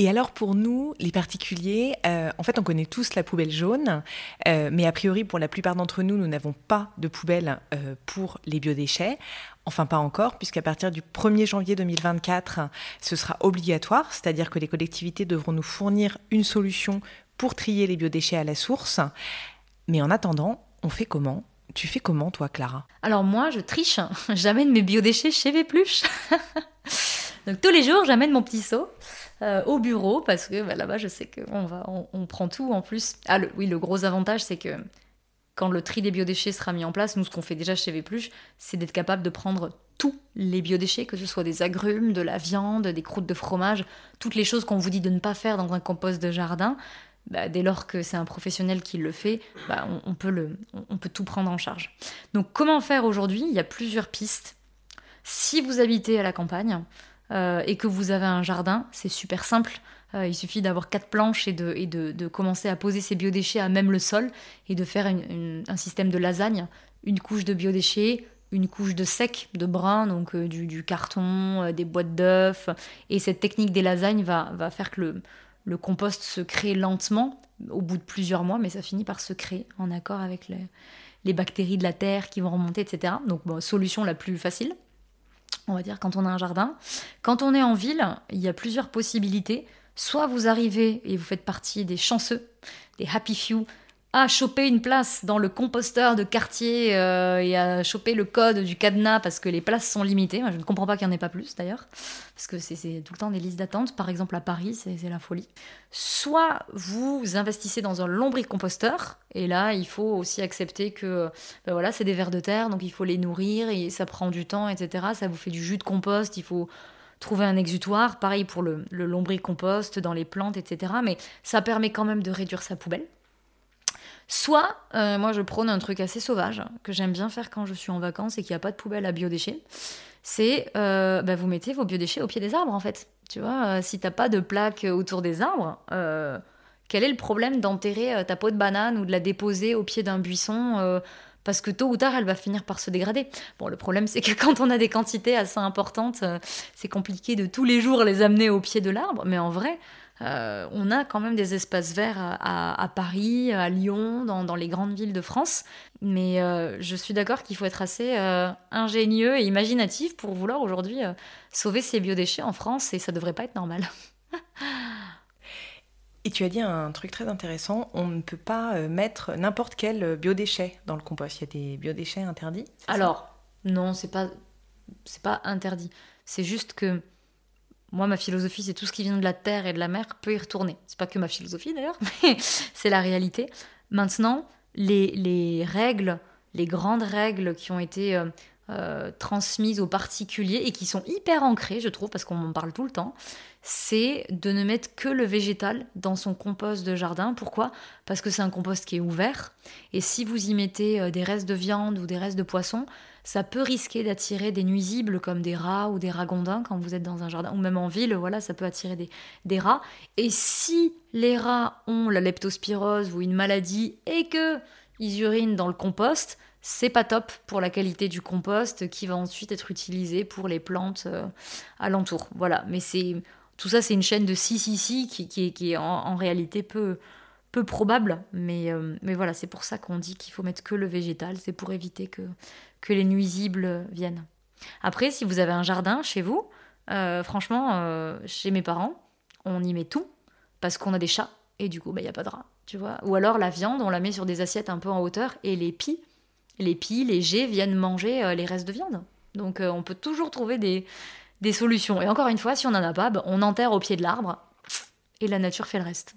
Et alors pour nous, les particuliers, euh, en fait on connaît tous la poubelle jaune, euh, mais a priori pour la plupart d'entre nous, nous n'avons pas de poubelle euh, pour les biodéchets. Enfin pas encore, puisqu'à partir du 1er janvier 2024, ce sera obligatoire, c'est-à-dire que les collectivités devront nous fournir une solution pour trier les biodéchets à la source. Mais en attendant, on fait comment? Tu fais comment, toi, Clara? Alors moi, je triche. J'amène mes biodéchets chez Vépluche. Donc tous les jours, j'amène mon petit seau euh, au bureau parce que bah, là-bas, je sais qu'on va, on, prend tout en plus. Ah oui, le gros avantage, c'est que quand le tri des biodéchets sera mis en place, nous, ce qu'on fait déjà chez Vépluche, c'est d'être capable de prendre tous les biodéchets, que ce soit des agrumes, de la viande, des croûtes de fromage, toutes les choses qu'on vous dit de ne pas faire dans un compost de jardin. Bah, dès lors que c'est un professionnel qui le fait, bah, on, peut le, on, peut tout prendre en charge. Donc comment faire aujourd'hui? Il y a plusieurs pistes. Si vous habitez à la campagne euh, et que vous avez un jardin, c'est super simple. Euh, il suffit d'avoir quatre planches et, de, commencer à poser ces biodéchets à même le sol et de faire un système de lasagne. Une couche de biodéchets, une couche de sec, de brun, donc euh, du, carton, des boîtes d'œufs. Et cette technique des lasagnes va, va faire que le, le compost se crée lentement, au bout de plusieurs mois, mais ça finit par se créer en accord avec les, bactéries de la terre qui vont remonter, etc. Donc, solution la plus facile, on va dire, quand on a un jardin. Quand on est en ville, il y a plusieurs possibilités. Soit vous arrivez et vous faites partie des chanceux, des happy few, à choper une place dans le composteur de quartier euh, et à choper le code du cadenas parce que les places sont limitées. Je ne comprends pas qu'il n'y en ait pas plus d'ailleurs, parce que c'est tout le temps des listes d'attente. Par exemple, à Paris, c'est la folie. Soit vous investissez dans un lombricomposteur, et là, il faut aussi accepter que ben voilà, c'est des vers de terre, donc il faut les nourrir et ça prend du temps, etc. Ça vous fait du jus de compost, il faut trouver un exutoire. Pareil pour le, le lombricompost dans les plantes, etc. Mais ça permet quand même de réduire sa poubelle. Soit, euh, moi je prône un truc assez sauvage, que j'aime bien faire quand je suis en vacances et qu'il n'y a pas de poubelle à biodéchets, c'est euh, bah, vous mettez vos biodéchets au pied des arbres en fait. Tu vois, euh, si t'as pas de plaque autour des arbres, quel est le problème d'enterrer ta peau de banane ou de la déposer au pied d'un buisson parce que tôt ou tard, elle va finir par se dégrader? Bon, le problème, c'est que quand on a des quantités assez importantes, c'est compliqué de tous les jours les amener au pied de l'arbre, mais en vrai, euh, on a quand même des espaces verts à, Paris, à Lyon, dans, les grandes villes de France. Mais euh, je suis d'accord qu'il faut être assez euh, ingénieux et imaginatif pour vouloir aujourd'hui sauver ces biodéchets en France et ça devrait pas être normal. et tu as dit un truc très intéressant, on ne peut pas mettre n'importe quel biodéchet dans le compost. Il y a des biodéchets interdits Alors, non, c'est pas c'est pas interdit. C'est juste que moi, ma philosophie, c'est tout ce qui vient de la terre et de la mer peut y retourner. C'est pas que ma philosophie d'ailleurs, mais c'est la réalité. Maintenant, les, règles, les grandes règles qui ont été euh, euh, transmises aux particuliers et qui sont hyper ancrées, je trouve, parce qu'on en parle tout le temps, c'est de ne mettre que le végétal dans son compost de jardin. Pourquoi? Parce que c'est un compost qui est ouvert. Et si vous y mettez euh, des restes de viande ou des restes de poisson, ça peut risquer d'attirer des nuisibles comme des rats ou des ragondins quand vous êtes dans un jardin, ou même en ville, voilà, ça peut attirer des, des rats. Et si les rats ont la leptospirose ou une maladie et que ils urinent dans le compost, c'est pas top pour la qualité du compost qui va ensuite être utilisé pour les plantes euh, alentour. Voilà, mais c'est tout ça, c'est une chaîne de si si si qui, qui, qui est en, réalité peu, peu probable, mais, euh, mais voilà, c'est pour ça qu'on dit qu'il faut mettre que le végétal, c'est pour éviter que que les nuisibles viennent. Après, si vous avez un jardin chez vous, euh, franchement, euh, chez mes parents, on y met tout parce qu'on a des chats et du coup, il bah, n'y a pas de rats, tu vois. Ou alors la viande, on la met sur des assiettes un peu en hauteur et les pies, les pies, les jets viennent manger euh, les restes de viande. Donc on peut toujours trouver des, des, solutions. Et encore une fois, si on n'en a pas, bah, on enterre au pied de l'arbre et la nature fait le reste.